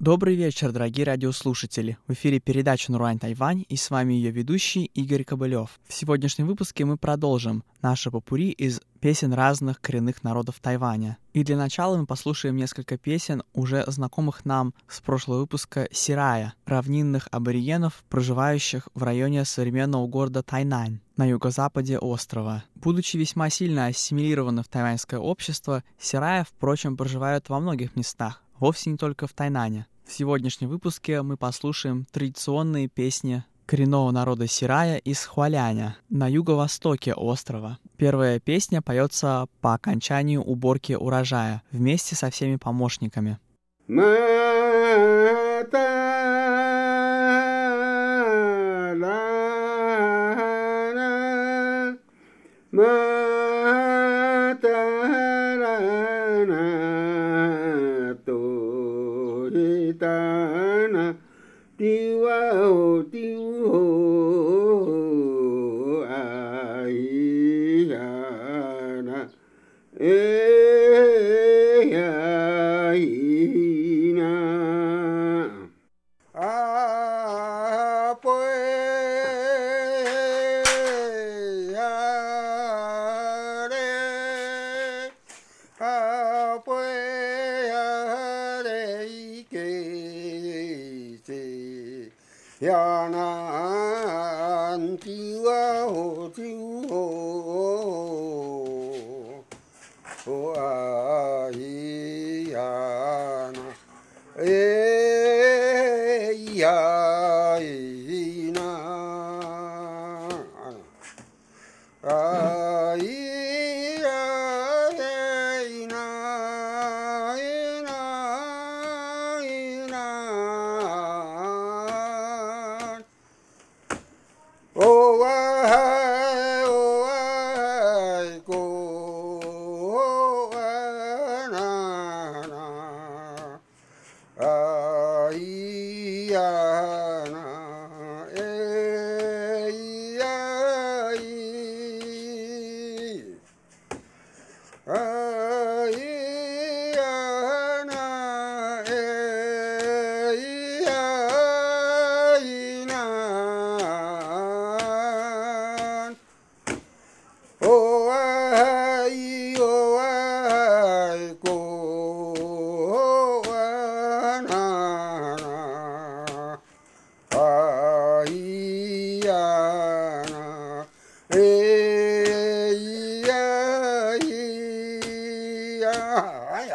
Добрый вечер, дорогие радиослушатели. В эфире передача «Нурань Тайвань» и с вами ее ведущий Игорь Кобылев. В сегодняшнем выпуске мы продолжим наше попури из песен разных коренных народов Тайваня. И для начала мы послушаем несколько песен, уже знакомых нам с прошлого выпуска Сирая, равнинных аборигенов, проживающих в районе современного города Тайнань на юго-западе острова. Будучи весьма сильно ассимилированы в тайваньское общество, Сирая, впрочем, проживают во многих местах, вовсе не только в Тайнане. В сегодняшнем выпуске мы послушаем традиционные песни коренного народа Сирая из Хуаляня на юго-востоке острова. Первая песня поется по окончанию уборки урожая вместе со всеми помощниками. Tin やなんちはほちゅうほ hỏi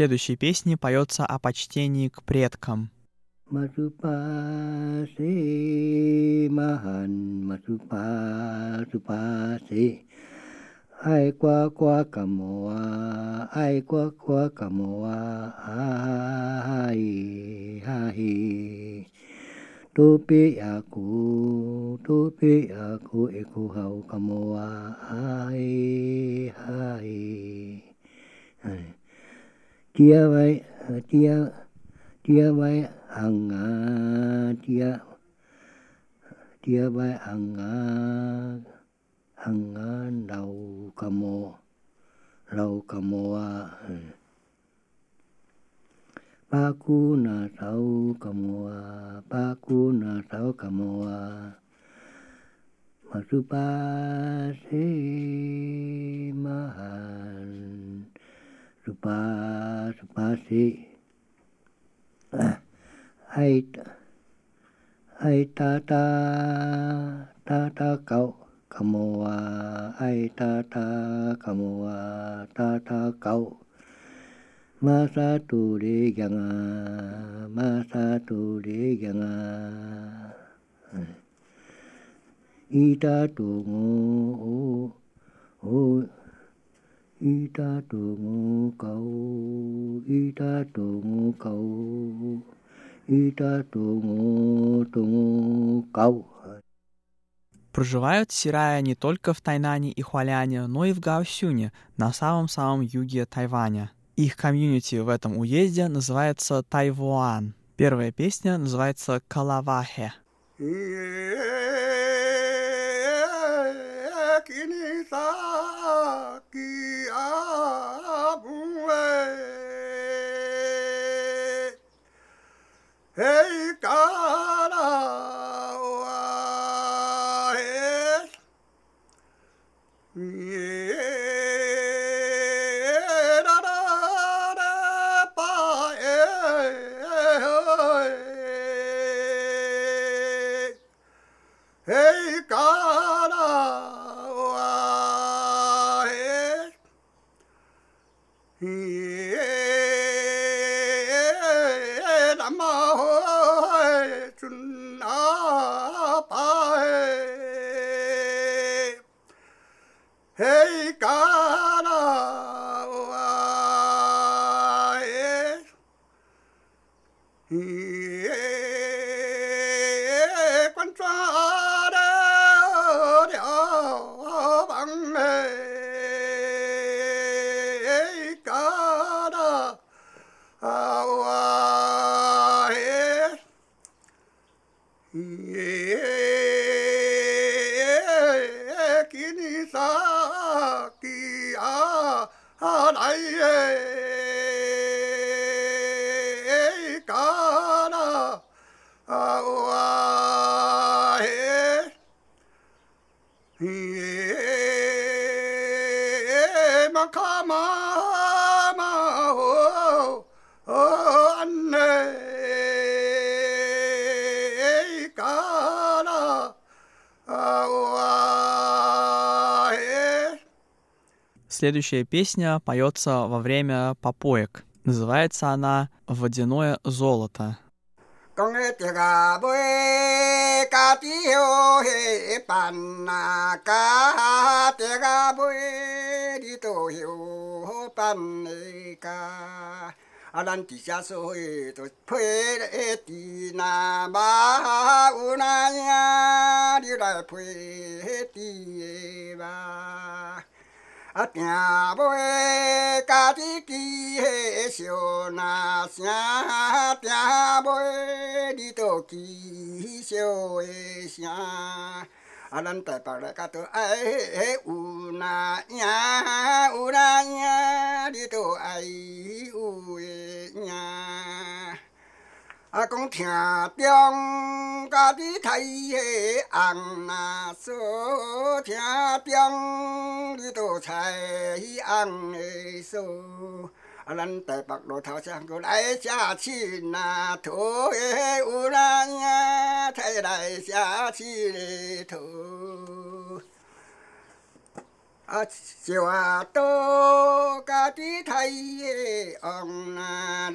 следующей песне поется о почтении к предкам. Aikua 啊，爱呱 kamua, aikua kua kamua, aha ha hi hi hi. Tope aku, tope aku, hằng ở đầu cà mô lâu cà mô à ba cu na tàu cà mô à ba cu na tàu cà mô à mà thứ ba thế ma hàn thứ ba thứ ba thế à, hay hay ta ta ta ta cậu. カモは愛たたカモはたたかうマサトレギャガマサトレギャガいたとごおいたとごかおいたとごかおいたとごとごかお Проживают сирая не только в Тайнане и Хуаляне, но и в Гаосюне, на самом-самом юге Тайваня. Их комьюнити в этом уезде называется Тайвуан. Первая песня называется «Калавахе». Hey, Hey, Hey, God. Следующая песня поется во время попоек. Называется она «Водяное золото». à nhà bơi cá tí kỳ hệ siêu na xa nhà bơi đi tổ kỳ siêu hệ xa à tại bảo lại cá tổ ai u na nha u na nha đi tổ ai u e nha 啊，讲听中家的太个红啊，说听中你都采红个说。阿，咱在白路头上来车亲啊，土个有啊，太来车亲个土。À chiều à tô ca tí thầy ông na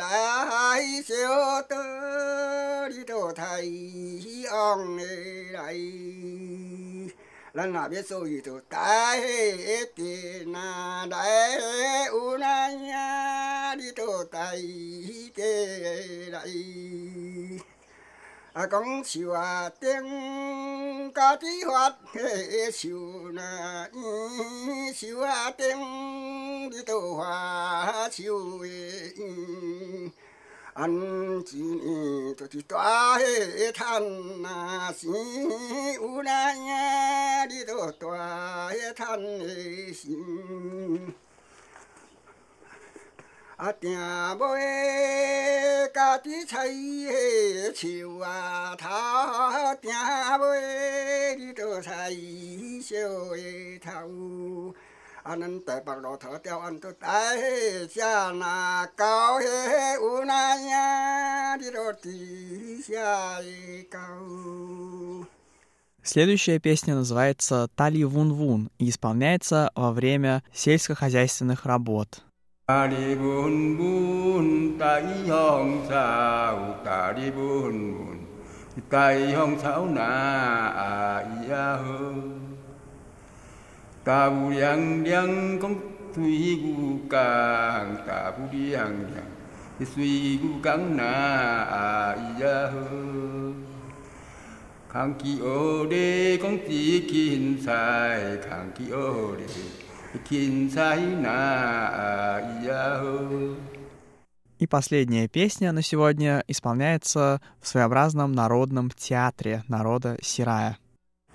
hai siêu tơ đi tô thầy ông đây lần nào biết số gì tổ tai thì na đại u na nha đi tô thầy kê đại 啊，讲树啊顶，家己发迄树呐，树啊顶，你都发树诶。安一年就是大个赚呐，生有那影，你都大个赚的心。啊，定买家己菜个树啊头，定买你都菜小个头。啊，咱台北路头条安都大下那高迄有那样，你都底下高。Следующая песня называется «Тали Вун Вун» и исполняется во время сельскохозяйственных работ. 大利文文，大红草，大利文文，大红草那咿呀呵，大不凉凉，讲水牛干，大不凉凉，水牛干那咿呀呵，康熙二的讲紫金彩，康熙二的。И последняя песня на сегодня исполняется в своеобразном народном театре народа Сирая.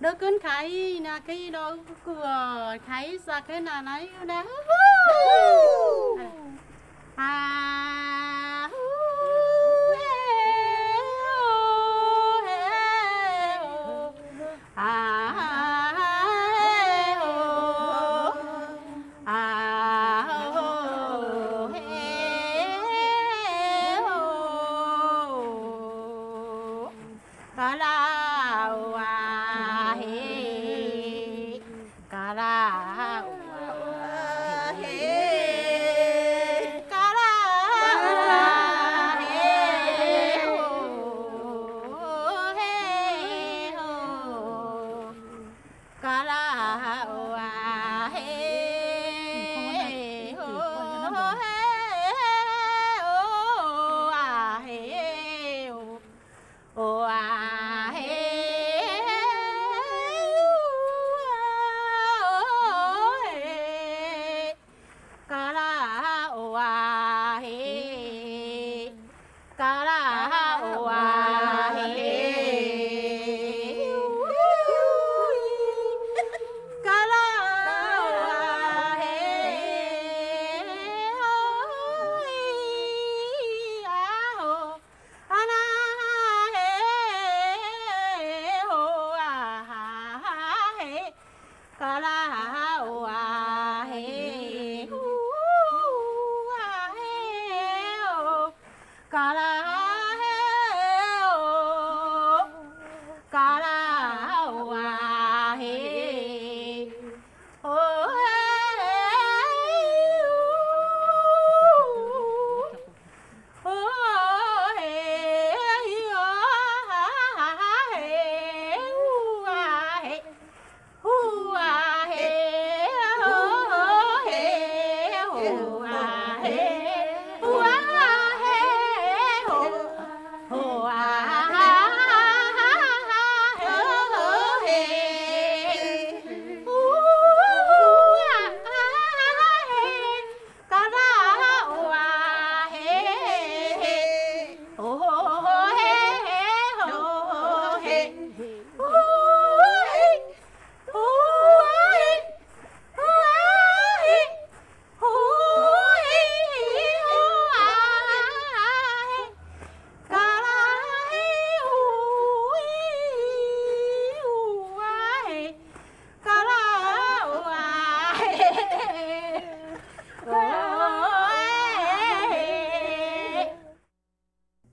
đâu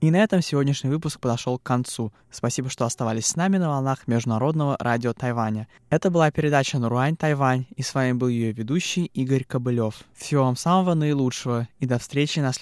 И на этом сегодняшний выпуск подошел к концу. Спасибо, что оставались с нами на волнах Международного радио Тайваня. Это была передача «Наруань Тайвань», и с вами был ее ведущий Игорь Кобылев. Всего вам самого наилучшего, и до встречи на следующем